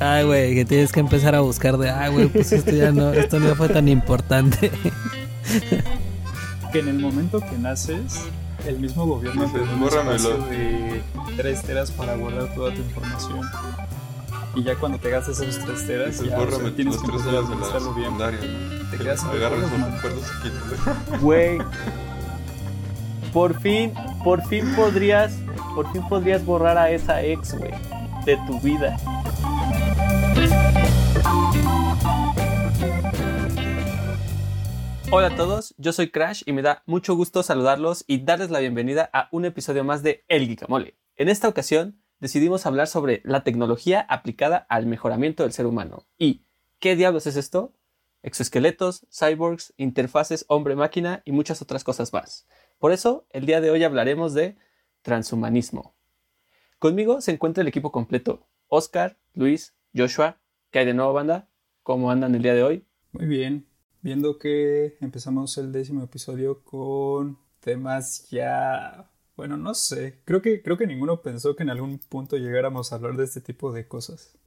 Ay, güey, que tienes que empezar a buscar de, ay, güey, pues esto ya no, esto no fue tan importante. que en el momento que naces, el mismo gobierno te da un espacio de 3 teras para guardar toda tu información. Y ya cuando te gastas esos 3 teras, ya o sea, tienes que empezar a administrarlo bien. ¿no? Te quedas Agarras los recuerdos y Güey. Por fin, por fin podrías, por fin podrías borrar a esa ex, güey, de tu vida. Hola a todos, yo soy Crash y me da mucho gusto saludarlos y darles la bienvenida a un episodio más de El Guicamole. En esta ocasión decidimos hablar sobre la tecnología aplicada al mejoramiento del ser humano. ¿Y qué diablos es esto? Exoesqueletos, cyborgs, interfaces hombre-máquina y muchas otras cosas más. Por eso, el día de hoy hablaremos de transhumanismo. Conmigo se encuentra el equipo completo. Oscar, Luis, Joshua, ¿qué hay de nuevo banda? ¿Cómo andan el día de hoy? Muy bien, viendo que empezamos el décimo episodio con temas ya bueno, no sé. Creo que, creo que ninguno pensó que en algún punto llegáramos a hablar de este tipo de cosas.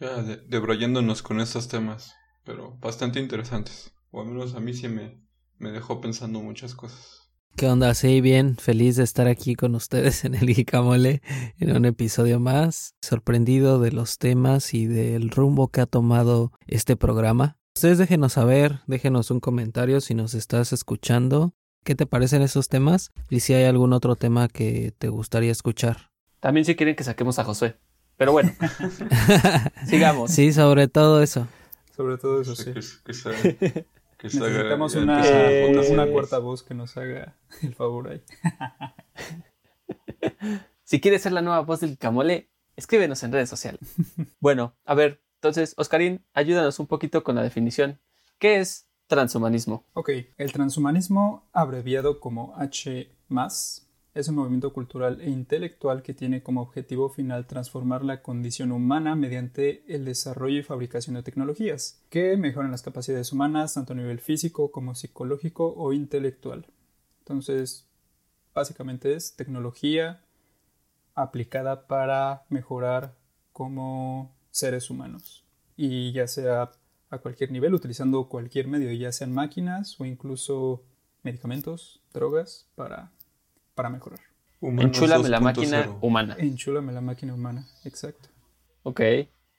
Ya, de, debrollándonos con estos temas, pero bastante interesantes. O al menos a mí sí me, me dejó pensando muchas cosas. ¿Qué onda? Sí, bien, feliz de estar aquí con ustedes en el Guicamole en un episodio más. Sorprendido de los temas y del rumbo que ha tomado este programa. Ustedes déjenos saber, déjenos un comentario si nos estás escuchando qué te parecen esos temas y si hay algún otro tema que te gustaría escuchar. También si quieren que saquemos a Josué. Pero bueno, sigamos. Sí, sobre todo eso. Sobre todo eso, sí. Que, Necesitamos una, una cuarta voz que nos haga el favor ahí. si quieres ser la nueva voz del Camole, escríbenos en redes sociales. bueno, a ver, entonces, Oscarín, ayúdanos un poquito con la definición. ¿Qué es Transhumanismo. Ok, el transhumanismo, abreviado como H, es un movimiento cultural e intelectual que tiene como objetivo final transformar la condición humana mediante el desarrollo y fabricación de tecnologías que mejoran las capacidades humanas tanto a nivel físico como psicológico o intelectual. Entonces, básicamente es tecnología aplicada para mejorar como seres humanos y ya sea a cualquier nivel utilizando cualquier medio, ya sean máquinas o incluso medicamentos, drogas para, para mejorar. Enchúlame la máquina humana. Enchúlame la máquina humana, exacto. Ok.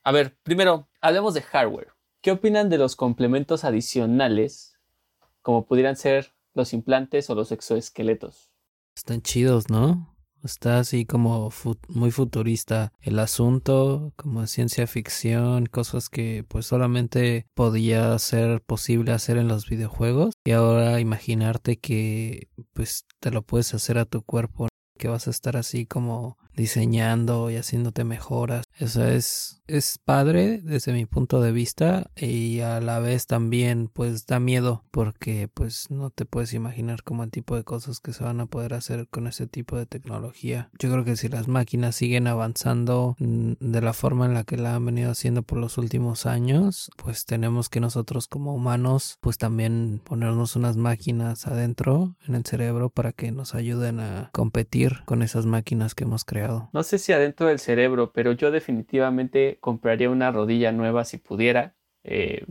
A ver, primero, hablemos de hardware. ¿Qué opinan de los complementos adicionales, como pudieran ser los implantes o los exoesqueletos? Están chidos, ¿no? Está así como muy futurista el asunto, como ciencia ficción, cosas que pues solamente podía ser posible hacer en los videojuegos. Y ahora imaginarte que pues te lo puedes hacer a tu cuerpo, que vas a estar así como diseñando y haciéndote mejoras. Eso es, es padre desde mi punto de vista y a la vez también pues da miedo porque pues no te puedes imaginar como el tipo de cosas que se van a poder hacer con ese tipo de tecnología. Yo creo que si las máquinas siguen avanzando mm, de la forma en la que la han venido haciendo por los últimos años, pues tenemos que nosotros como humanos pues también ponernos unas máquinas adentro en el cerebro para que nos ayuden a competir con esas máquinas que hemos creado no sé si adentro del cerebro, pero yo definitivamente compraría una rodilla nueva si pudiera. Eh,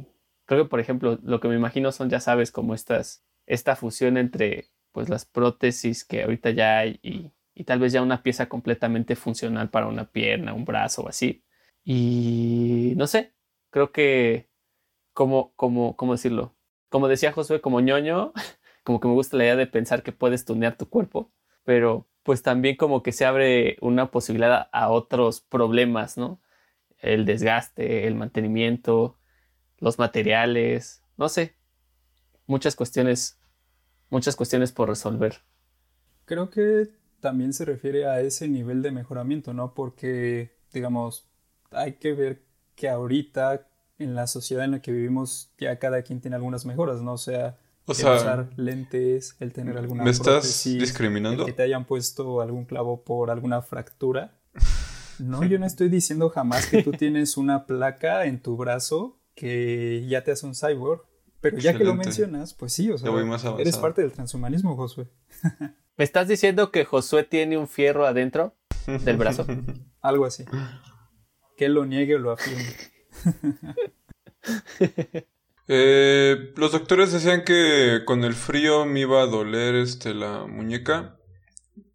creo que, por ejemplo, lo que me imagino son, ya sabes, como estas, esta fusión entre pues las prótesis que ahorita ya hay y, y tal vez ya una pieza completamente funcional para una pierna, un brazo o así. Y no sé, creo que, como, como, ¿cómo decirlo? Como decía Josué, como ñoño, como que me gusta la idea de pensar que puedes tunear tu cuerpo, pero pues también como que se abre una posibilidad a otros problemas, ¿no? El desgaste, el mantenimiento, los materiales, no sé, muchas cuestiones, muchas cuestiones por resolver. Creo que también se refiere a ese nivel de mejoramiento, ¿no? Porque, digamos, hay que ver que ahorita en la sociedad en la que vivimos ya cada quien tiene algunas mejoras, ¿no? O sea, o sea, usar lentes, el tener alguna ¿Me estás discriminando? El que te hayan puesto algún clavo por alguna fractura. No, yo no estoy diciendo jamás que tú tienes una placa en tu brazo que ya te hace un cyborg. Pero ya que lo mencionas, pues sí, o sea, eres parte del transhumanismo, Josué. ¿Me estás diciendo que Josué tiene un fierro adentro del brazo? Algo así. Que lo niegue o lo afirme. Eh, los doctores decían que con el frío me iba a doler este la muñeca,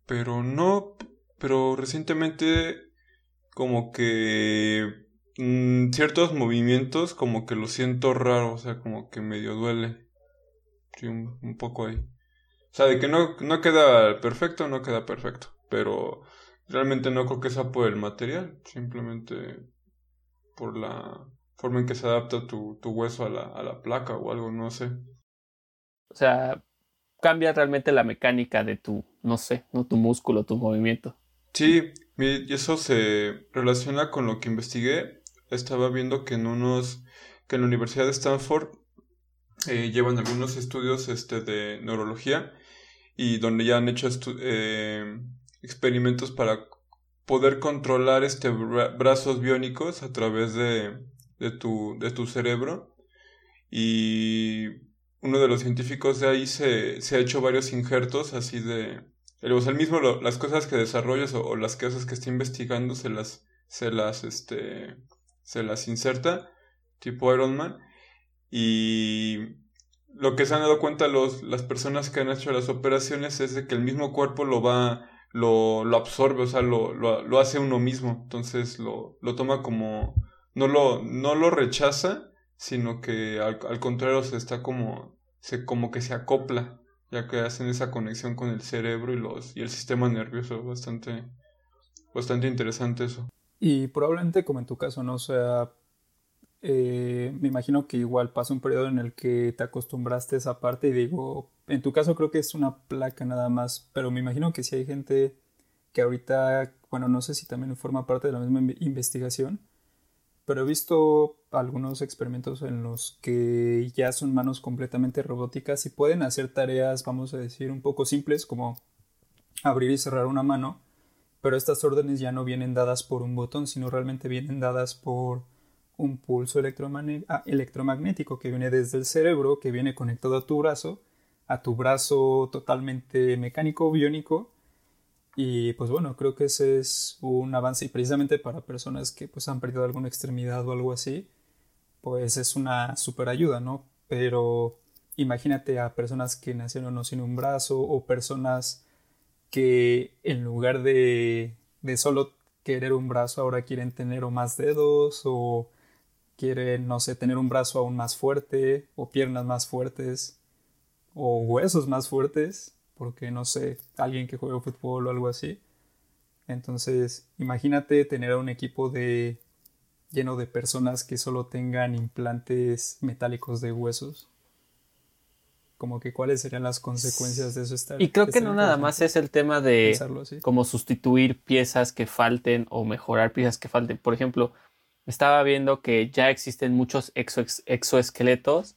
pero no, pero recientemente como que mm, ciertos movimientos como que lo siento raro, o sea, como que medio duele. Sí, un, poco ahí. O sea, de que no, no queda perfecto, no queda perfecto, pero realmente no creo que sea por el material, simplemente por la forma en que se adapta tu, tu hueso a la, a la placa o algo, no sé. O sea, cambia realmente la mecánica de tu, no sé, no tu músculo, tu movimiento. Sí, y eso se relaciona con lo que investigué. Estaba viendo que en unos, que en la Universidad de Stanford eh, llevan algunos estudios este, de neurología y donde ya han hecho eh, experimentos para poder controlar este brazos biónicos a través de, de tu, de tu cerebro y uno de los científicos de ahí se, se ha hecho varios injertos así de... El, o mismo las cosas que desarrollas o, las cosas que está investigando se las, se las, este, se las inserta, tipo Iron Man. Y lo que se han dado cuenta los, las personas que han hecho las operaciones es de que el mismo cuerpo lo va, lo, lo absorbe, o sea, lo, lo, lo hace uno mismo. Entonces lo, lo toma como, no lo, no lo rechaza, sino que al, contrario se está como, se, como que se acopla, ya que hacen esa conexión con el cerebro y, los, y el sistema nervioso, bastante, bastante interesante eso. Y probablemente como en tu caso, ¿no? sea, eh, me imagino que igual pasa un periodo en el que te acostumbraste a esa parte y digo, en tu caso creo que es una placa nada más, pero me imagino que si hay gente que ahorita, bueno, no sé si también forma parte de la misma investigación, pero he visto algunos experimentos en los que ya son manos completamente robóticas y pueden hacer tareas, vamos a decir, un poco simples como abrir y cerrar una mano, pero estas órdenes ya no vienen dadas por un botón, sino realmente vienen dadas por un pulso ah, electromagnético que viene desde el cerebro, que viene conectado a tu brazo, a tu brazo totalmente mecánico, biónico, y pues bueno, creo que ese es un avance y precisamente para personas que pues han perdido alguna extremidad o algo así, pues es una super ayuda, ¿no? Pero imagínate a personas que nacieron no sin un brazo o personas que en lugar de, de solo querer un brazo ahora quieren tener o más dedos o quieren, no sé, tener un brazo aún más fuerte o piernas más fuertes o huesos más fuertes porque no sé, alguien que juega fútbol o algo así. Entonces, imagínate tener a un equipo de lleno de personas que solo tengan implantes metálicos de huesos. Como que cuáles serían las consecuencias de eso estar. Y creo que no nada más es el tema de como sustituir piezas que falten o mejorar piezas que falten. Por ejemplo, estaba viendo que ya existen muchos exoesqueletos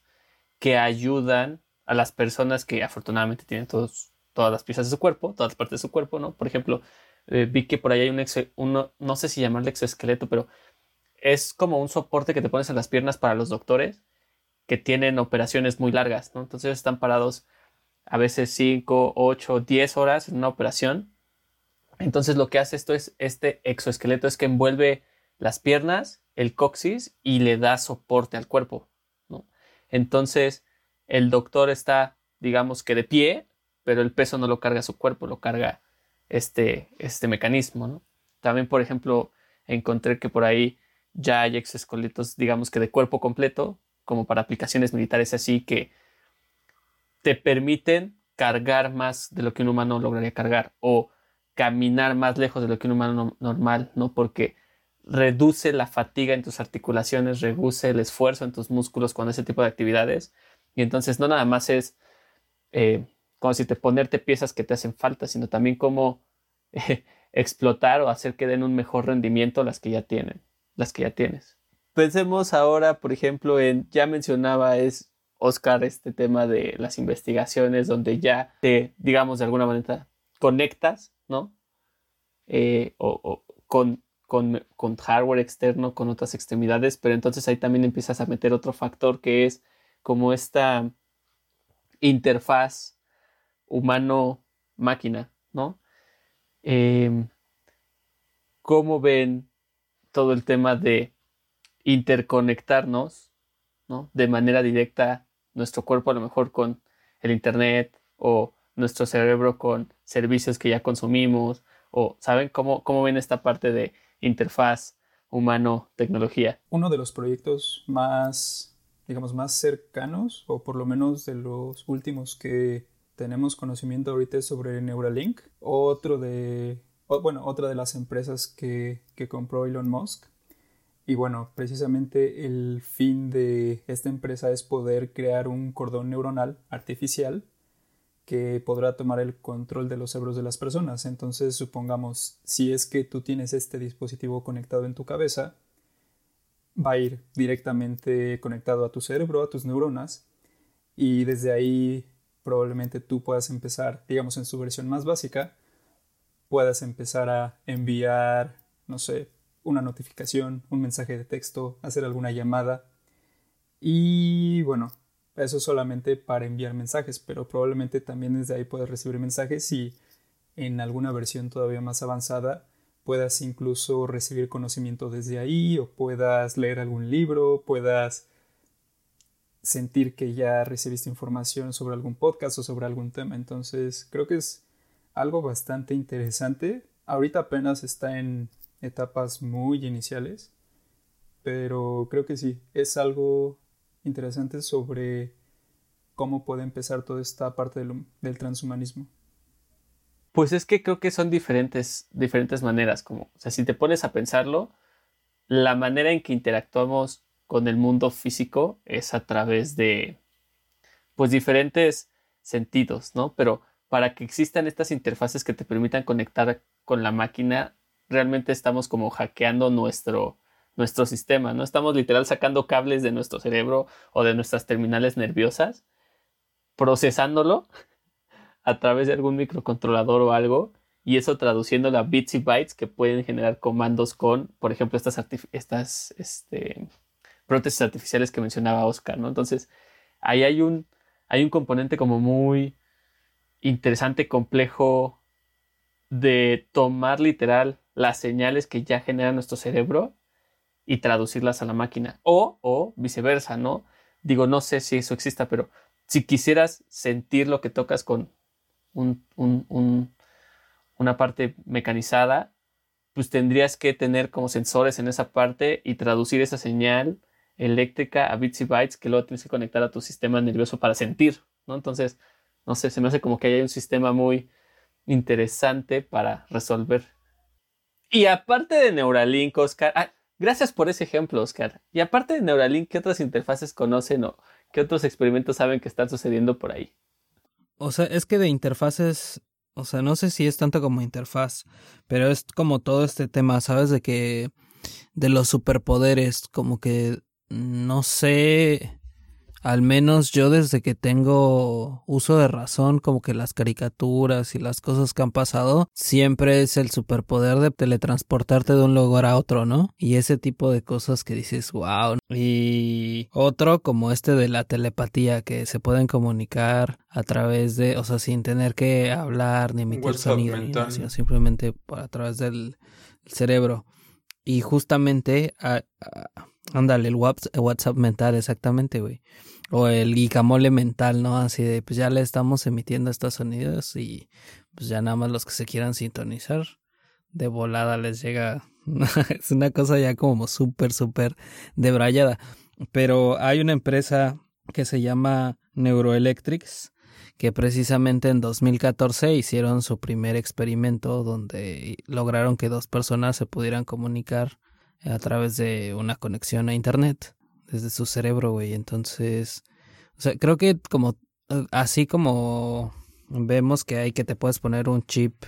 que ayudan a las personas que afortunadamente tienen todos todas las piezas de su cuerpo, todas las partes de su cuerpo, ¿no? Por ejemplo, eh, vi que por ahí hay un exo, uno, no sé si llamarle exoesqueleto, pero es como un soporte que te pones en las piernas para los doctores que tienen operaciones muy largas, ¿no? Entonces están parados a veces 5, 8, 10 horas en una operación. Entonces lo que hace esto es, este exoesqueleto es que envuelve las piernas, el coxis y le da soporte al cuerpo, ¿no? Entonces el doctor está, digamos que de pie, pero el peso no lo carga su cuerpo, lo carga este, este mecanismo. También, por ejemplo, encontré que por ahí ya hay exoesqueletos, digamos que de cuerpo completo, como para aplicaciones militares así, que te permiten cargar más de lo que un humano lograría cargar o caminar más lejos de lo que un humano normal, ¿no? Porque reduce la fatiga en tus articulaciones, reduce el esfuerzo en tus músculos con ese tipo de actividades. Y entonces no nada más es eh, como si te ponerte piezas que te hacen falta, sino también cómo explotar o hacer que den un mejor rendimiento las que ya tienen, las que ya tienes. Pensemos ahora, por ejemplo, en, ya mencionaba es Oscar este tema de las investigaciones donde ya te, digamos, de alguna manera conectas, ¿no? Eh, o, con, con, con hardware externo, con otras extremidades, pero entonces ahí también empiezas a meter otro factor que es como esta interfaz humano-máquina, ¿no? Em, ¿Cómo ven todo el tema de interconectarnos, ¿no? De manera directa, nuestro cuerpo a lo mejor con el Internet o nuestro cerebro con servicios que ya consumimos o, ¿saben cómo, cómo ven esta parte de interfaz humano-tecnología? Uno de los proyectos más, digamos, más cercanos, o por lo menos de los últimos que tenemos conocimiento ahorita sobre Neuralink. Otro de, bueno, otra de las empresas que, que compró Elon Musk. Y bueno, precisamente el fin de esta empresa es poder crear un cordón neuronal artificial que podrá tomar el control de los cerebros de las personas. Entonces, supongamos, si es que tú tienes este dispositivo conectado en tu cabeza, va a ir directamente conectado a tu cerebro, a tus neuronas, y desde ahí probablemente tú puedas empezar, digamos en su versión más básica, puedas empezar a enviar, no sé, una notificación, un mensaje de texto, hacer alguna llamada. Y bueno, eso es solamente para enviar mensajes, pero probablemente también desde ahí puedas recibir mensajes y en alguna versión todavía más avanzada puedas incluso recibir conocimiento desde ahí o puedas leer algún libro, puedas sentir que ya recibiste información sobre algún podcast o sobre algún tema. Entonces creo que es algo bastante interesante. Ahorita apenas está en etapas muy iniciales, pero creo que sí, es algo interesante sobre cómo puede empezar toda esta parte del, del transhumanismo. Pues es que creo que son diferentes, diferentes maneras, como, o sea, si te pones a pensarlo, la manera en que interactuamos con el mundo físico es a través de, pues, diferentes sentidos, ¿no? Pero para que existan estas interfaces que te permitan conectar con la máquina, realmente estamos como hackeando nuestro, nuestro sistema, ¿no? Estamos literal sacando cables de nuestro cerebro o de nuestras terminales nerviosas, procesándolo a través de algún microcontrolador o algo, y eso traduciéndolo a bits y bytes que pueden generar comandos con, por ejemplo, estas, estas este, prótesis artificiales que mencionaba Oscar, ¿no? Entonces, ahí hay un, hay un componente como muy interesante, complejo, de tomar literal las señales que ya genera nuestro cerebro y traducirlas a la máquina. O, o viceversa, ¿no? Digo, no sé si eso exista, pero si quisieras sentir lo que tocas con un, un, una parte mecanizada, pues tendrías que tener como sensores en esa parte y traducir esa señal eléctrica a bits y bytes que luego tienes que conectar a tu sistema nervioso para sentir, ¿no? Entonces, no sé, se me hace como que hay un sistema muy interesante para resolver. Y aparte de Neuralink, Oscar, ah, Gracias por ese ejemplo, Oscar. Y aparte de Neuralink, ¿qué otras interfaces conocen o qué otros experimentos saben que están sucediendo por ahí? O sea, es que de interfaces, o sea, no sé si es tanto como interfaz, pero es como todo este tema, ¿sabes? De que de los superpoderes, como que no sé al menos yo desde que tengo uso de razón, como que las caricaturas y las cosas que han pasado, siempre es el superpoder de teletransportarte de un lugar a otro, ¿no? Y ese tipo de cosas que dices, wow. Y otro como este de la telepatía, que se pueden comunicar a través de, o sea, sin tener que hablar ni emitir sonido, ni nada, simplemente a través del cerebro. Y justamente, ándale, el WhatsApp mental, exactamente, güey o el guicamole mental, ¿no? Así de, pues ya le estamos emitiendo estos sonidos y pues ya nada más los que se quieran sintonizar, de volada les llega. es una cosa ya como súper, súper debrayada. Pero hay una empresa que se llama Neuroelectrics, que precisamente en 2014 hicieron su primer experimento donde lograron que dos personas se pudieran comunicar a través de una conexión a Internet desde su cerebro, güey. Entonces, o sea, creo que como, eh, así como vemos que hay que te puedes poner un chip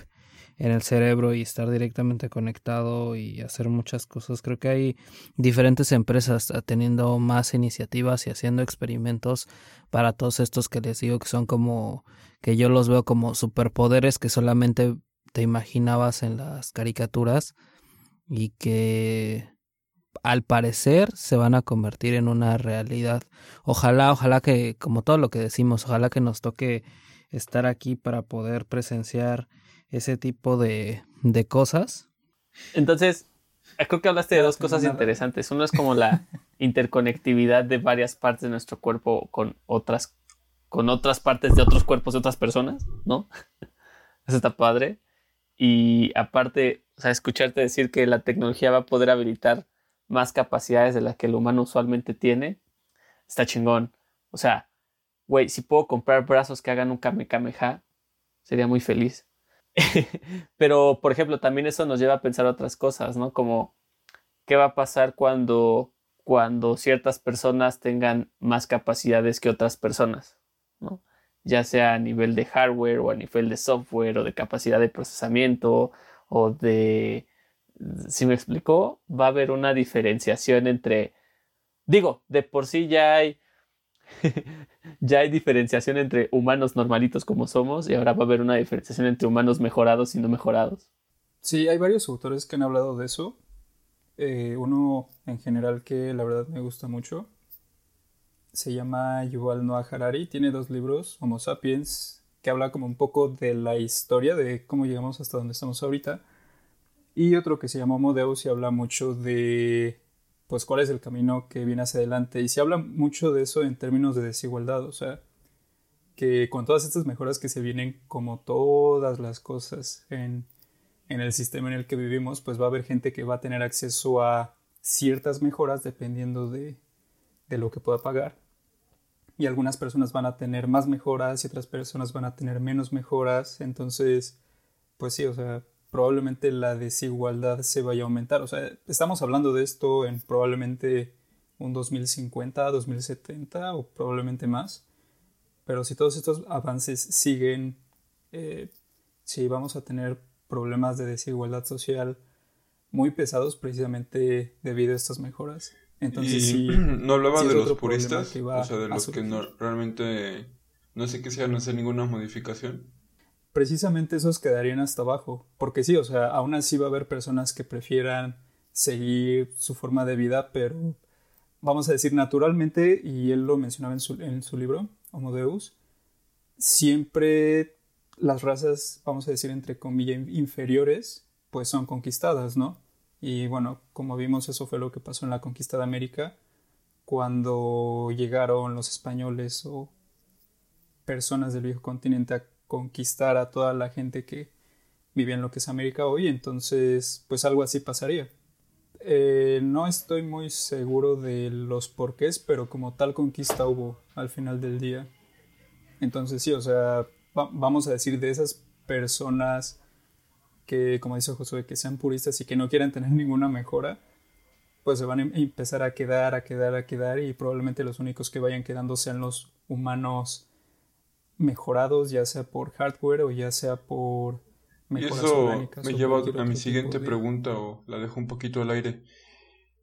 en el cerebro y estar directamente conectado y hacer muchas cosas. Creo que hay diferentes empresas teniendo más iniciativas y haciendo experimentos para todos estos que les digo que son como que yo los veo como superpoderes que solamente te imaginabas en las caricaturas y que al parecer se van a convertir en una realidad. Ojalá, ojalá que, como todo lo que decimos, ojalá que nos toque estar aquí para poder presenciar ese tipo de, de cosas. Entonces, creo que hablaste de dos cosas interesantes. Uno es como la interconectividad de varias partes de nuestro cuerpo con otras, con otras partes de otros cuerpos de otras personas, ¿no? Eso está padre. Y aparte, o sea, escucharte decir que la tecnología va a poder habilitar más capacidades de las que el humano usualmente tiene, está chingón. O sea, güey, si puedo comprar brazos que hagan un Kamehameha, sería muy feliz. Pero, por ejemplo, también eso nos lleva a pensar otras cosas, ¿no? Como, ¿qué va a pasar cuando, cuando ciertas personas tengan más capacidades que otras personas? ¿no? Ya sea a nivel de hardware o a nivel de software o de capacidad de procesamiento o de... Si me explicó, va a haber una diferenciación entre... Digo, de por sí ya hay ya hay diferenciación entre humanos normalitos como somos y ahora va a haber una diferenciación entre humanos mejorados y no mejorados. Sí, hay varios autores que han hablado de eso. Eh, uno en general que la verdad me gusta mucho se llama Yuval Noah Harari. Tiene dos libros, Homo Sapiens, que habla como un poco de la historia de cómo llegamos hasta donde estamos ahorita. Y otro que se llama Homo y habla mucho de pues cuál es el camino que viene hacia adelante. Y se habla mucho de eso en términos de desigualdad, o sea, que con todas estas mejoras que se vienen, como todas las cosas en, en el sistema en el que vivimos, pues va a haber gente que va a tener acceso a ciertas mejoras dependiendo de, de lo que pueda pagar. Y algunas personas van a tener más mejoras y otras personas van a tener menos mejoras. Entonces, pues sí, o sea, probablemente la desigualdad se vaya a aumentar. O sea, estamos hablando de esto en probablemente un 2050, 2070 o probablemente más. Pero si todos estos avances siguen, eh, sí vamos a tener problemas de desigualdad social muy pesados precisamente debido a estas mejoras. Entonces, sí, no hablaba de los puristas, o sea, de los que no, realmente no sé qué sean hacer ninguna modificación precisamente esos quedarían hasta abajo. Porque sí, o sea, aún así va a haber personas que prefieran seguir su forma de vida, pero vamos a decir naturalmente, y él lo mencionaba en su, en su libro, Homo Deus, siempre las razas, vamos a decir entre comillas, inferiores, pues son conquistadas, ¿no? Y bueno, como vimos, eso fue lo que pasó en la conquista de América, cuando llegaron los españoles o personas del viejo continente a conquistar a toda la gente que vive en lo que es América hoy, entonces pues algo así pasaría. Eh, no estoy muy seguro de los porqués, pero como tal conquista hubo al final del día. Entonces sí, o sea, vamos a decir de esas personas que, como dice Josué, que sean puristas y que no quieran tener ninguna mejora, pues se van a em-, empezar a quedar, a quedar, a quedar y probablemente los únicos que vayan quedando sean los humanos mejorados, ya sea por hardware o ya sea por mejoras y eso me lleva a mi siguiente pregunta o la dejo un poquito al aire.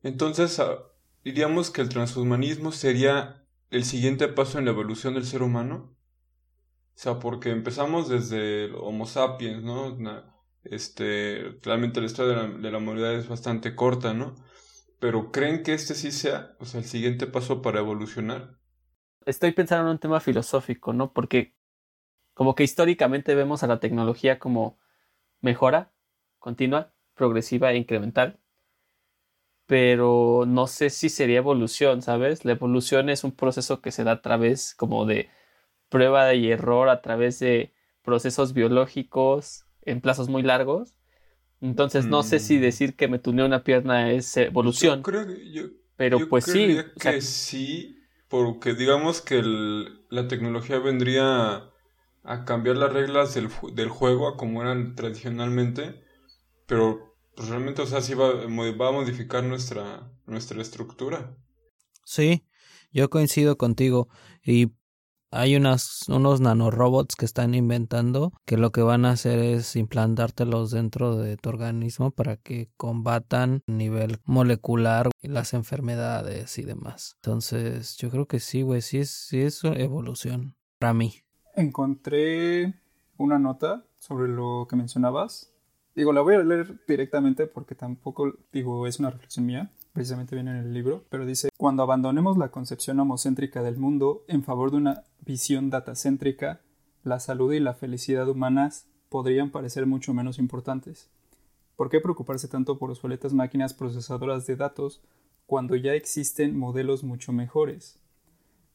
Entonces, ah, diríamos que el transhumanismo sería el siguiente paso en la evolución del ser humano. O sea, porque empezamos desde el Homo sapiens, ¿no? Este, realmente la historia de la, de humanidad es bastante corta, ¿no? Pero ¿creen que este sí sea, o sea, el siguiente paso para evolucionar? estoy pensando en un tema filosófico, ¿no? Porque como que históricamente vemos a la tecnología como mejora continua, progresiva e incremental. Pero no sé si sería evolución, ¿sabes? La evolución es un proceso que se da a través como de prueba y error, a través de procesos biológicos en plazos muy largos. Entonces no sé si mm. decir que me tuneé una pierna es evolución. creo que yo, pero pues sí. Que sí, porque digamos que la tecnología vendría a cambiar las reglas del, del, juego como eran tradicionalmente, pero pues, realmente, o sea, sí va, va, a modificar nuestra, nuestra estructura. Sí, yo coincido contigo y hay unas, unos nanorobots que están inventando que lo que van a hacer es implantártelos dentro de tu organismo para que combatan a nivel molecular las enfermedades y demás. Entonces, yo creo que sí, güey, sí es, sí es evolución para mí. Encontré una nota sobre lo que mencionabas. Digo, la voy a leer directamente porque tampoco, digo, es una reflexión mía precisamente viene en el libro, pero dice, cuando abandonemos la concepción homocéntrica del mundo en favor de una visión datacéntrica, la salud y la felicidad humanas podrían parecer mucho menos importantes. ¿Por qué preocuparse tanto por obsoletas máquinas procesadoras de datos cuando ya existen modelos mucho mejores?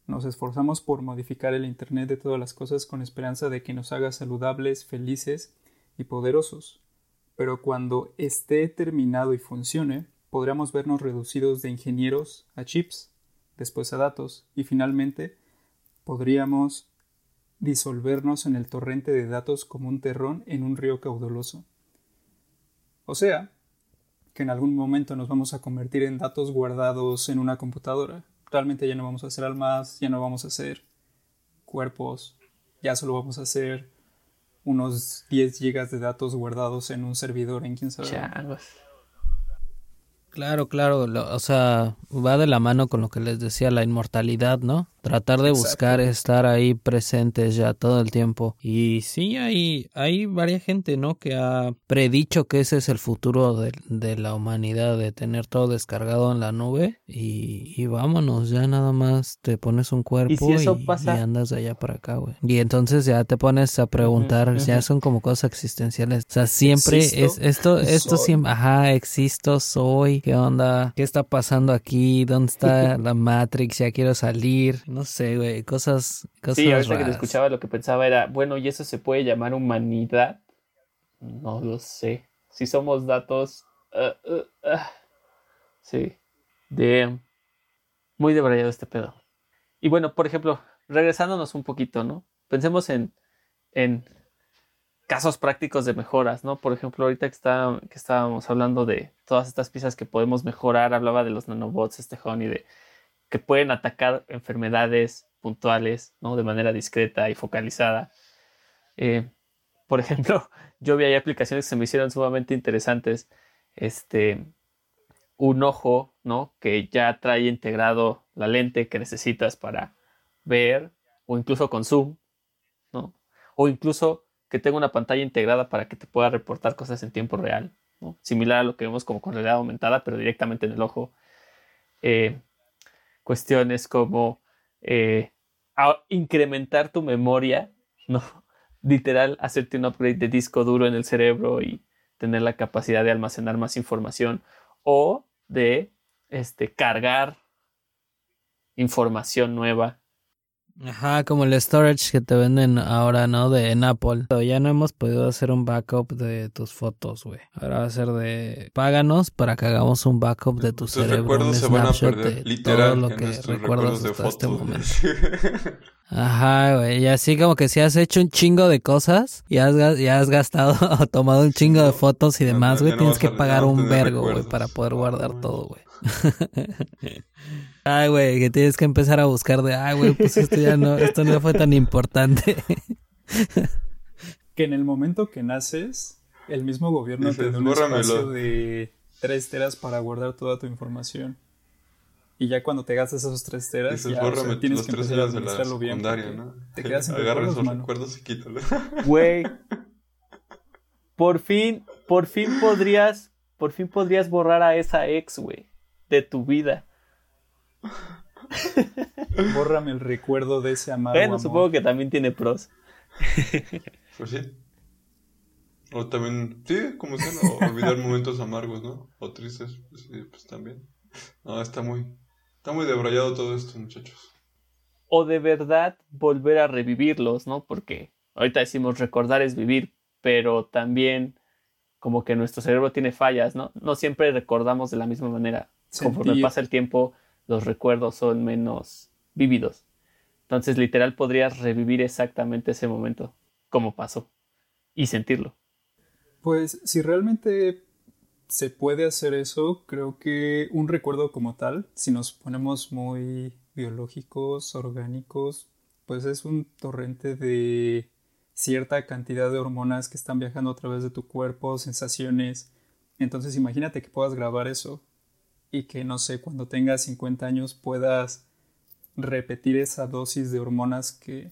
Nos esforzamos por modificar el Internet de todas las cosas con esperanza de que nos haga saludables, felices y poderosos. Pero cuando esté terminado y funcione, podríamos vernos reducidos de ingenieros a chips, después a datos y finalmente podríamos disolvernos en el torrente de datos como un terrón en un río caudaloso. O sea, que en algún momento nos vamos a convertir en datos guardados en una computadora. Realmente ya no vamos a hacer almas, ya no vamos a hacer cuerpos, ya solo vamos a hacer unos 10 gigas de datos guardados en un servidor en quién sabe. Claro, claro, o sea, va de la mano con lo que les decía, la inmortalidad, ¿no? Tratar de buscar estar ahí presentes ya todo el tiempo. Y sí, hay, hay varias gente, ¿no? Que ha predicho que ese es el futuro de, de la humanidad, de tener todo descargado en la nube. Y, y, vámonos, ya nada más te pones un cuerpo y, andas de allá para acá, güey. Y entonces ya te pones a preguntar, ya son como cosas existenciales. O sea, siempre es esto, esto siempre, ajá, existo, soy, ¿qué onda? ¿Qué está pasando aquí? ¿Dónde está la Matrix? Ya quiero salir. No sé, güey, cosas, cosas Sí, ahorita que te escuchaba lo que pensaba era, bueno, ¿y eso se puede llamar humanidad? No lo sé. Si somos datos... Uh, uh, uh. Sí. De... Muy debrayado este pedo. Y bueno, por ejemplo, regresándonos un poquito, ¿no? Pensemos en, en casos prácticos de mejoras, ¿no? Por ejemplo, ahorita que, está, que estábamos hablando de todas estas piezas que podemos mejorar, hablaba de los nanobots, este Honey, de que pueden atacar enfermedades puntuales, ¿no? De manera discreta y focalizada. Eh, por ejemplo, yo vi ahí aplicaciones que se me hicieron sumamente interesantes. Este, un ojo, ¿no? Que ya trae integrado la lente que necesitas para ver, o incluso con zoom, ¿no? O incluso que tenga una pantalla integrada para que te pueda reportar cosas en tiempo real, ¿no? Similar a lo que vemos como con realidad aumentada, pero directamente en el ojo. Eh, cuestiones como eh, incrementar tu memoria, ¿no? Literal, hacerte un upgrade de disco duro en el cerebro y tener la capacidad de almacenar más información o de este, cargar información nueva Ajá, como el storage que te venden ahora, ¿no? De en Apple. Pero ya no hemos podido hacer un backup de tus fotos, güey. Ahora va a ser de páganos para que hagamos un backup de tu cerebro. recuerdos se van a perder, literal, todo lo que recuerdas hasta este momento. Ajá, güey. Y así como que si has hecho un chingo de cosas y has, has gastado o tomado un chingo de fotos y demás, güey, tienes que pagar un vergo, güey, para poder guardar todo, güey. Ay, güey, que tienes que empezar a buscar de, ay, güey, pues esto ya no, esto no fue tan importante. que en el momento que naces, el mismo gobierno te da un espacio de tres teras para guardar toda tu información. Y ya cuando te gastas esos tres teras, ya tienes que empezar a administrarlo bien. ¿no? Te quedas sin Agarra esos recuerdos y quítalo. Güey. Por fin, por fin podrías, por fin podrías borrar a esa ex, güey, de tu vida. Bórrame el recuerdo de ese amargo Bueno, supongo que también tiene pros. pues sí. O también, sí, como sea, olvidar momentos amargos, ¿no? O tristes, pues, sí, pues también. No, está muy, está muy debrayado todo esto, muchachos. O de verdad volver a revivirlos, ¿no? Porque ahorita decimos recordar es vivir, pero también como que nuestro cerebro tiene fallas, ¿no? No siempre recordamos de la misma manera. Conforme pasa el tiempo, los recuerdos son menos vívidos. Entonces, literal, podrías revivir exactamente ese momento, como pasó, y sentirlo. Pues si realmente se puede hacer eso, creo que un recuerdo como tal, si nos ponemos muy biológicos, orgánicos, pues es un torrente de cierta cantidad de hormonas que están viajando a través de tu cuerpo, sensaciones. Entonces imagínate que puedas grabar eso y que no sé, cuando tengas 50 años puedas repetir esa dosis de hormonas que,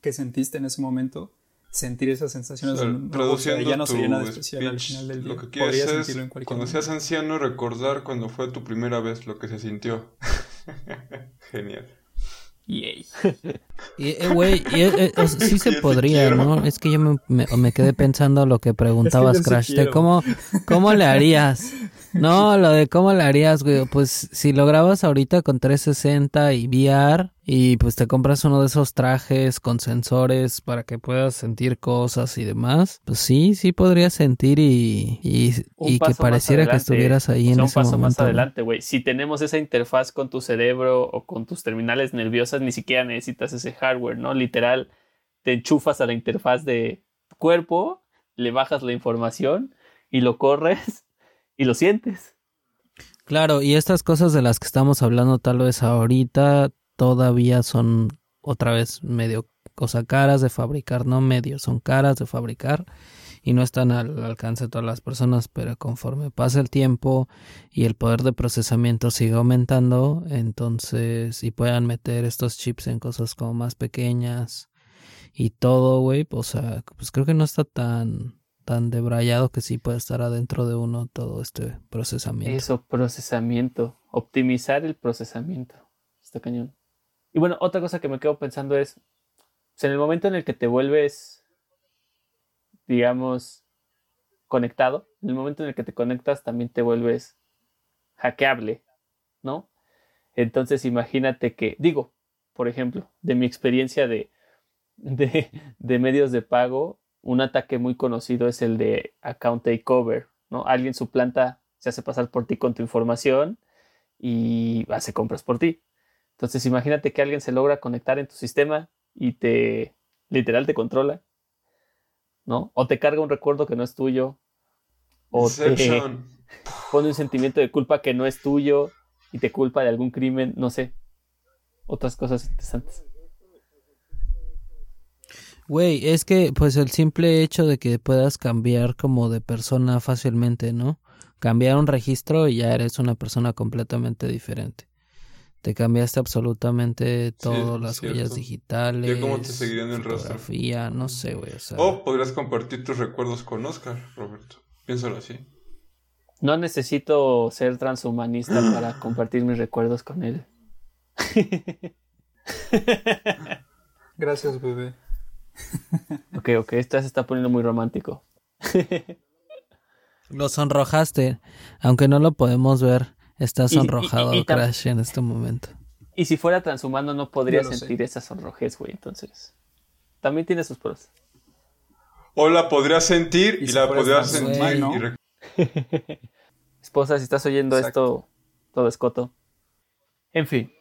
que sentiste en ese momento, sentir esas sensaciones. ya no sería nada especial al final del día. Lo que quieres es, cuando seas anciano, recordar cuando fue tu primera vez lo que se sintió. Genial. Yay. Y, eh, güey, y, eh, eh, sí se podría, ¿no? Es que yo me, me, me quedé pensando lo que preguntabas, yo sí Crash, de cómo, cómo le harías. No, lo de cómo le harías, güey. Pues si lo grabas ahorita con 360 y VR y pues te compras uno de esos trajes con sensores para que puedas sentir cosas y demás, pues sí, sí podrías sentir y, y, Un y que pareciera que estuvieras ahí o en sea, un ese paso momento. más adelante, güey. Si tenemos esa interfaz con tu cerebro o con tus terminales nerviosas, ni siquiera necesitas ese hardware, ¿no? Literal, te enchufas a la interfaz de tu cuerpo, le bajas la información y lo corres y lo sientes. Claro, y estas cosas de las que estamos hablando tal vez ahorita todavía son otra vez medio cosa caras de fabricar, no medio, son caras de fabricar y no están al alcance de todas las personas, pero conforme pasa el tiempo y el poder de procesamiento sigue aumentando, entonces y puedan meter estos chips en cosas como más pequeñas y todo, güey, o sea, pues creo que no está tan tan debrayado que sí puede estar adentro de uno todo este procesamiento. Eso, procesamiento. Optimizar el procesamiento. Está cañón. Y bueno, otra cosa que me quedo pensando es, en el momento en el que te vuelves, digamos, conectado, en el momento en el que te conectas también te vuelves hackeable, ¿no? Entonces imagínate que, digo, por ejemplo, de mi experiencia de, de, de medios de pago, un ataque muy conocido es el de account takeover, ¿no? Alguien suplanta, se hace pasar por ti con tu información y hace compras por ti. Entonces imagínate que alguien se logra conectar en tu sistema y te, literal, te controla, ¿no? O te carga un recuerdo que no es tuyo, o te pone un sentimiento de culpa que no es tuyo y te culpa de algún crimen, no sé. Otras cosas interesantes. Güey, es que pues el simple hecho de que puedas cambiar como de persona fácilmente, ¿no? Cambiar un registro y ya eres una persona completamente diferente. Te cambiaste absolutamente todas las cierto. huellas digitales. Ya cómo te seguirían el rastro. fotografía, no sé, güey, o sea. O podrías compartir tus recuerdos con Oscar, Roberto. Piénsalo así. No necesito ser transhumanista para compartir mis recuerdos con él. Gracias, bebé. ok, ok, esto se está poniendo muy romántico. Lo sonrojaste, aunque no lo podemos ver. Está y- sonrojado y- y tam- Crash en este momento. Y si fuera transhumano no podría lo sé. sentir esa sonrojez, güey. Entonces, también tiene sus pros. O la podrías sentir Y y, si la tan sentir. humano. y rec- Esposa, si estás oyendo Exacto. esto, todo escoto. En fin,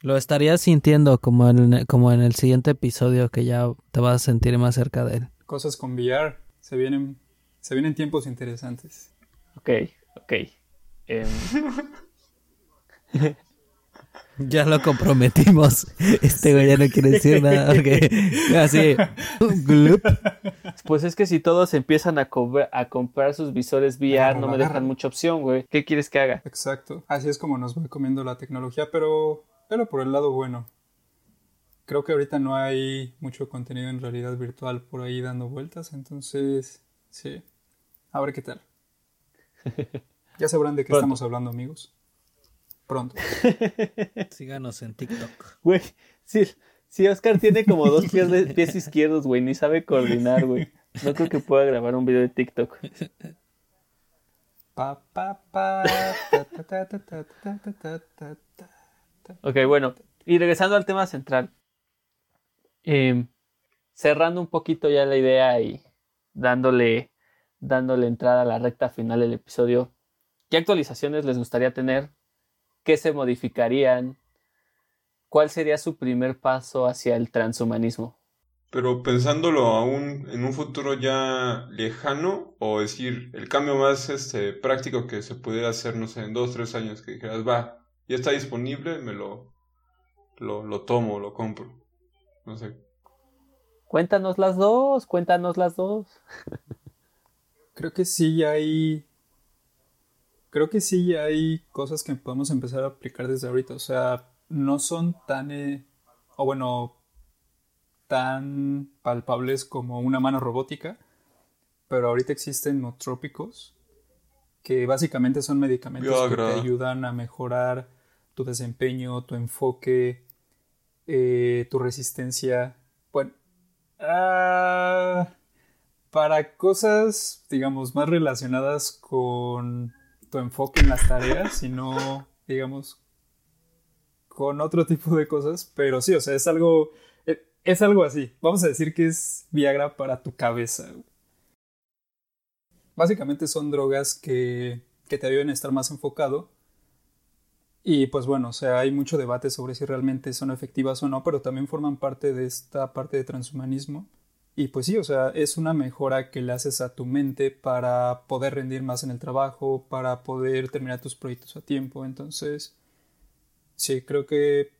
Lo estarías sintiendo como en, como en el siguiente episodio que ya te vas a sentir más cerca de él. Cosas con VR. Se vienen, se vienen tiempos interesantes. ok, ok. Em, Ya lo comprometimos. Este güey ya no quiere decir nada porque así glup. pues es que si todos empiezan a, comprar sus visores VR, no me agarra. dejan mucha opción, güey. ¿Qué quieres que haga? Exacto. Así es como nos va comiendo la tecnología, pero, pero por el lado bueno. Creo que ahorita no hay mucho contenido en realidad virtual por ahí dando vueltas, entonces sí. A ver qué tal. Ya sabrán de qué estamos hablando, amigos. Pronto. Síganos en TikTok. Güey, sí, sí, Oscar tiene como dos pies, pies izquierdos, güey. Ni sabe coordinar, güey. No creo que pueda grabar un video de TikTok. ok, bueno. Y regresando al tema central. Cerrando un poquito ya la idea y dándole, dándole entrada a la recta final del episodio. ¿Qué actualizaciones les gustaría tener? ¿Qué se modificarían? ¿Cuál sería su primer paso hacia el transhumanismo? Pero pensándolo aún en un futuro ya lejano, o decir, el cambio más este, práctico que se pudiera hacer, no sé, en dos, tres años, que dijeras, va, ya está disponible, me lo, lo, lo tomo, lo compro. No sé. Cuéntanos las dos, cuéntanos las dos. Creo que sí hay. Creo que sí hay cosas que podemos empezar a aplicar desde ahorita. O sea, no son tan. eh, o bueno. tan palpables como una mano robótica. Pero ahorita existen nootrópicos. Que básicamente son medicamentos que te ayudan a mejorar tu desempeño, tu enfoque. eh, tu resistencia. Bueno, ah, para cosas, digamos, más relacionadas con enfoque en las tareas, sino, digamos, con otro tipo de cosas. Pero sí, o sea, es algo, eh, es algo así. Vamos a decir que es Viagra para tu cabeza. Básicamente son drogas que, que te ayudan a estar más enfocado. Y pues bueno, o sea, hay mucho debate sobre si realmente son efectivas o no, pero también forman parte de esta parte de transhumanismo. Y pues sí, o sea, es una mejora que le haces a tu mente para poder rendir más en el trabajo, para poder terminar tus proyectos a tiempo. Entonces, sí, creo que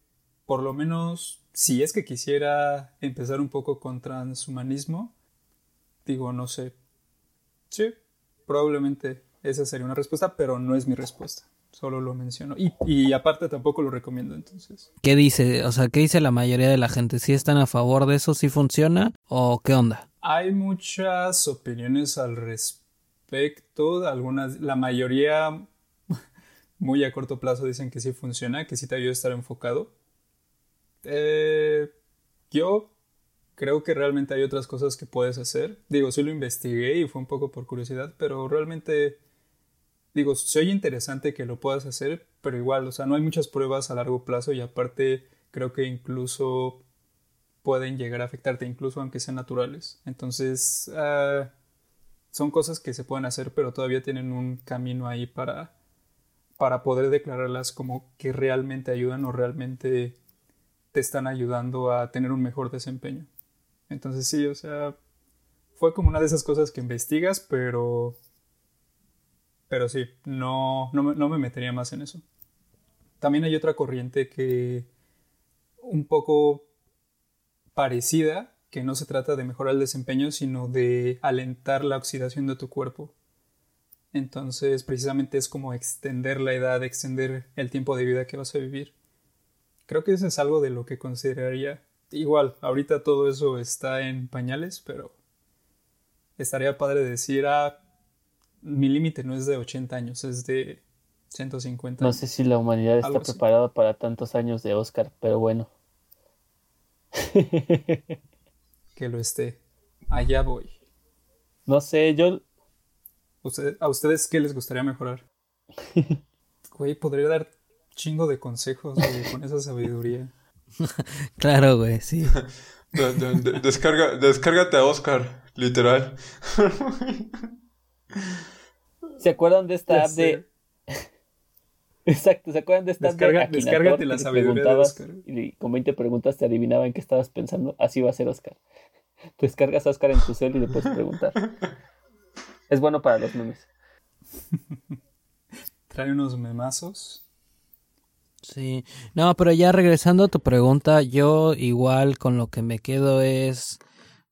por lo menos si es que quisiera empezar un poco con transhumanismo, digo, no sé. Sí, probablemente esa sería una respuesta, pero no es mi respuesta solo lo menciono. Y, y, aparte tampoco lo recomiendo entonces. ¿Qué dice? O sea, ¿qué dice la mayoría de la gente? ¿Si están a favor de eso? ¿Si funciona? ¿O qué onda? Hay muchas opiniones al respecto. Algunas, la mayoría muy a corto plazo dicen que sí funciona, que sí te ayuda a estar enfocado. Eh, yo creo que realmente hay otras cosas que puedes hacer. Digo, sí lo investigué y fue un poco por curiosidad, pero realmente digo, se oye interesante que lo puedas hacer, pero igual, o sea, no hay muchas pruebas a largo plazo y aparte creo que incluso pueden llegar a afectarte, incluso aunque sean naturales. Entonces, uh, son cosas que se pueden hacer, pero todavía tienen un camino ahí para, para poder declararlas como que realmente ayudan o realmente te están ayudando a tener un mejor desempeño. Entonces sí, o sea, fue como una de esas cosas que investigas, pero pero sí, no, no, no me metería más en eso. También hay otra corriente que un poco parecida, que no se trata de mejorar el desempeño, sino de alentar la oxidación de tu cuerpo. Entonces, precisamente es como extender la edad, extender el tiempo de vida que vas a vivir. Creo que eso es algo de lo que consideraría. Igual, ahorita todo eso está en pañales, pero estaría padre decir, ah, mi límite no es de 80 años, es de 150. No sé si la humanidad está preparada para tantos años de Oscar, pero bueno. que lo esté. Allá voy. No sé, yo... ¿A ustedes qué les gustaría mejorar? Güey, podría dar chingo de consejos con esa sabiduría. claro, güey, sí. descarga, descárgate a Oscar, literal. ¿Se acuerdan de esta app de... Exacto, ¿se acuerdan de esta app de Descárgate la sabiduría Y con 20 preguntas te adivinaban qué estabas pensando? Así va a ser Oscar. Tú descargas a Oscar en tu cel y le puedes preguntar. Es bueno para los memes. Trae unos memazos. Sí, no, pero ya regresando a tu pregunta, yo igual con lo que me quedo es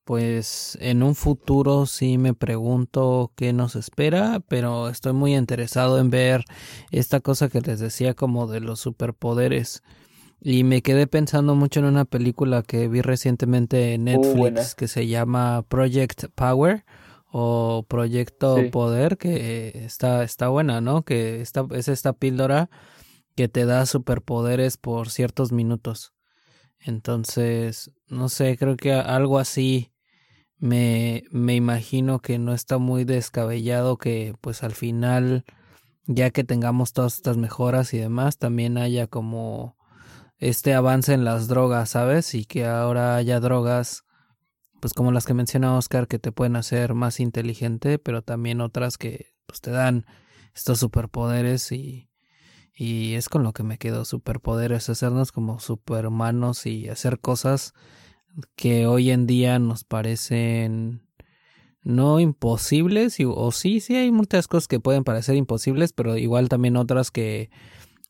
pues en un futuro sí me pregunto qué nos espera, pero estoy muy interesado en ver esta cosa que les decía como de los superpoderes. Y me quedé pensando mucho en una película que vi recientemente en uh, Netflix que se llama Project Power o Proyecto Poder, que está, está buena, ¿no? Que está, es esta píldora que te da superpoderes por ciertos minutos. Entonces, no sé, creo que algo así me, me imagino que no está muy descabellado que pues al final ya que tengamos todas estas mejoras y demás también haya como este avance en las drogas, ¿sabes? Y que ahora haya drogas pues como las que menciona Oscar que te pueden hacer más inteligente, pero también otras que pues te dan estos superpoderes y y es con lo que me quedo superpoderes, hacernos como superhumanos y hacer cosas que hoy en día nos parecen no imposibles, o sí, sí hay muchas cosas que pueden parecer imposibles, pero igual también otras que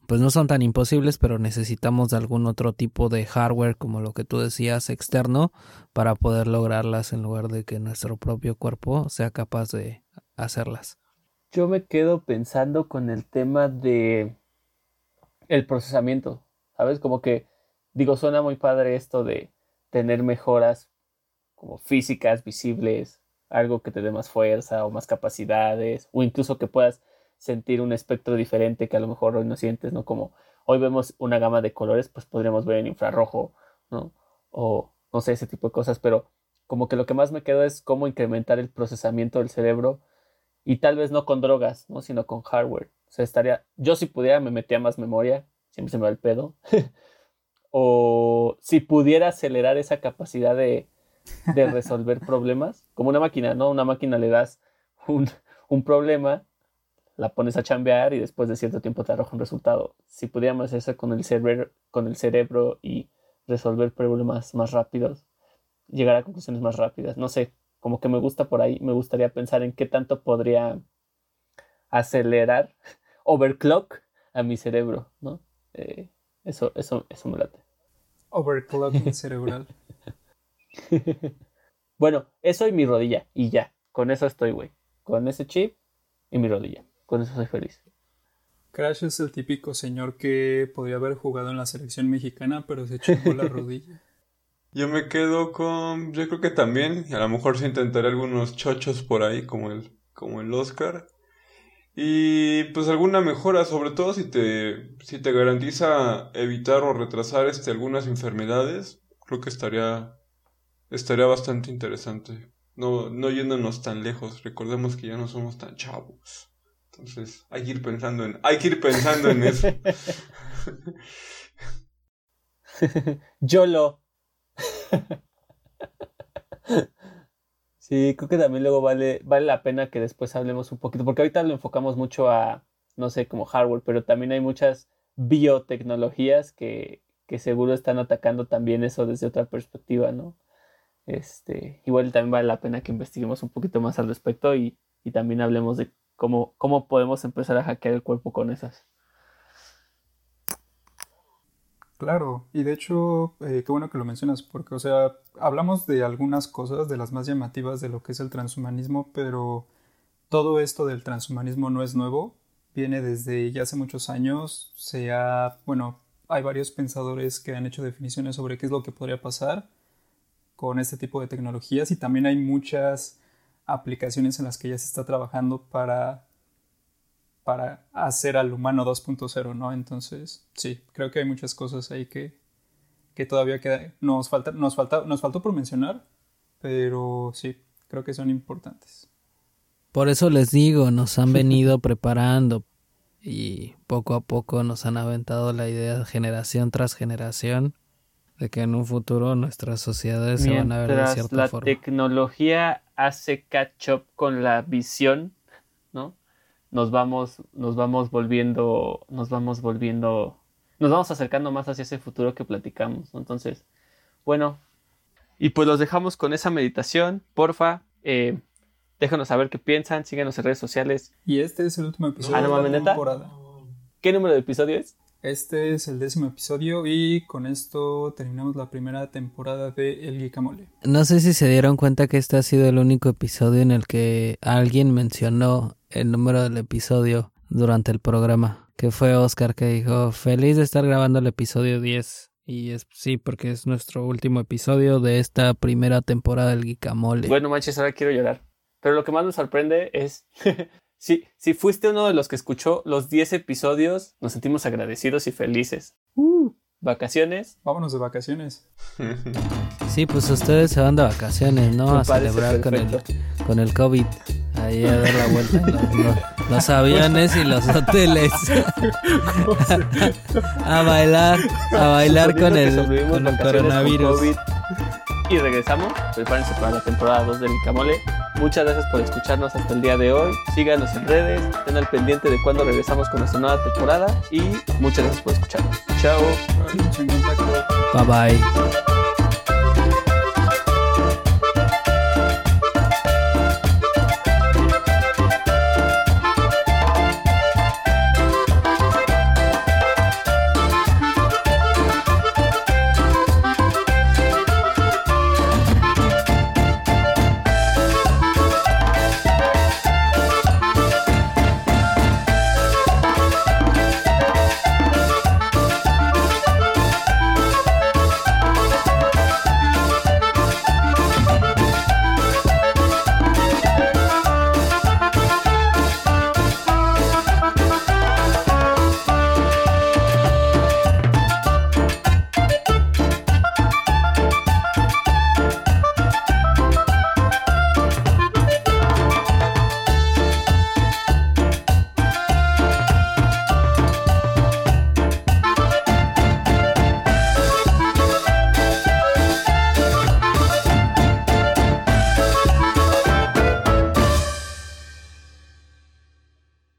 pues no son tan imposibles, pero necesitamos de algún otro tipo de hardware, como lo que tú decías, externo, para poder lograrlas en lugar de que nuestro propio cuerpo sea capaz de hacerlas. Yo me quedo pensando con el tema de el procesamiento, ¿sabes? Como que digo, suena muy padre esto de tener mejoras como físicas, visibles, algo que te dé más fuerza o más capacidades, o incluso que puedas sentir un espectro diferente que a lo mejor hoy no sientes, ¿no? Como hoy vemos una gama de colores, pues podríamos ver en infrarrojo ¿no? O no sé, ese tipo de cosas, pero como que lo que más me quedo es cómo incrementar el procesamiento del cerebro y tal vez no con drogas, ¿no? Sino con hardware. O sea, estaría, yo si pudiera me metía más memoria, siempre se me va el pedo. o si pudiera acelerar esa capacidad de, de resolver problemas, como una máquina, ¿no? Una máquina le das un, un problema, la pones a chambear y después de cierto tiempo te arroja un resultado. Si pudiéramos hacer eso con el cerebro, con el cerebro y resolver problemas más rápidos, llegar a conclusiones más rápidas. No sé, como que me gusta por ahí, me gustaría pensar en qué tanto podría acelerar, overclock a mi cerebro, ¿no? Eh, eso, eso, eso me late. Overclocking cerebral. bueno, eso y mi rodilla, y ya. Con eso estoy, güey. Con ese chip y mi rodilla. Con eso soy feliz. Crash es el típico señor que podría haber jugado en la selección mexicana, pero se chupó la rodilla. Yo me quedo con. Yo creo que también. A lo mejor se intentaré algunos chochos por ahí, como el, como el Oscar. Y pues alguna mejora, sobre todo si te, si te garantiza evitar o retrasar este, algunas enfermedades, creo que estaría, estaría bastante interesante. No, no yéndonos tan lejos, recordemos que ya no somos tan chavos. Entonces, hay que ir pensando en, hay que ir pensando en eso. YOLO. Sí, creo que también luego vale, vale la pena que después hablemos un poquito, porque ahorita lo enfocamos mucho a, no sé, como hardware, pero también hay muchas biotecnologías que, que seguro están atacando también eso desde otra perspectiva, ¿no? Este, igual también vale la pena que investiguemos un poquito más al respecto y, y también hablemos de cómo, cómo podemos empezar a hackear el cuerpo con esas. Claro, y de hecho, eh, qué bueno que lo mencionas, porque, o sea, hablamos de algunas cosas, de las más llamativas de lo que es el transhumanismo, pero todo esto del transhumanismo no es nuevo, viene desde ya hace muchos años, se ha, bueno, hay varios pensadores que han hecho definiciones sobre qué es lo que podría pasar con este tipo de tecnologías y también hay muchas aplicaciones en las que ya se está trabajando para para hacer al humano 2.0, ¿no? Entonces, sí, creo que hay muchas cosas ahí que, que todavía queda, nos, falta, nos, falta, nos faltó por mencionar, pero sí, creo que son importantes. Por eso les digo, nos han venido preparando y poco a poco nos han aventado la idea generación tras generación de que en un futuro nuestras sociedades se van a ver de cierta la forma. La tecnología hace catch up con la visión, ¿no? Nos vamos, nos vamos volviendo, nos vamos volviendo, nos vamos acercando más hacia ese futuro que platicamos. Entonces, bueno, y pues los dejamos con esa meditación, porfa. Eh, déjanos saber qué piensan, síganos en redes sociales. Y este es el último episodio de la temporada. ¿Qué número de episodio es? Este es el décimo episodio y con esto terminamos la primera temporada de El Guicamole. No sé si se dieron cuenta que este ha sido el único episodio en el que alguien mencionó el número del episodio durante el programa, que fue Oscar que dijo, feliz de estar grabando el episodio 10. Y es sí, porque es nuestro último episodio de esta primera temporada del Guicamole. Bueno, manches, ahora quiero llorar. Pero lo que más me sorprende es Si, si fuiste uno de los que escuchó los 10 episodios, nos sentimos agradecidos y felices. Uh, ¿Vacaciones? Vámonos de vacaciones. Sí, pues ustedes se van de vacaciones, ¿no? a celebrar con el, con el COVID. Ahí a dar la vuelta los, los, aviones y los hoteles. a bailar, a bailar con el, con el coronavirus. Y regresamos. Prepárense para la temporada 2 del Camole. Muchas gracias por escucharnos hasta el día de hoy. Síganos en redes, estén al pendiente de cuando regresamos con nuestra nueva temporada y muchas gracias por escucharnos. Chao. Bye bye.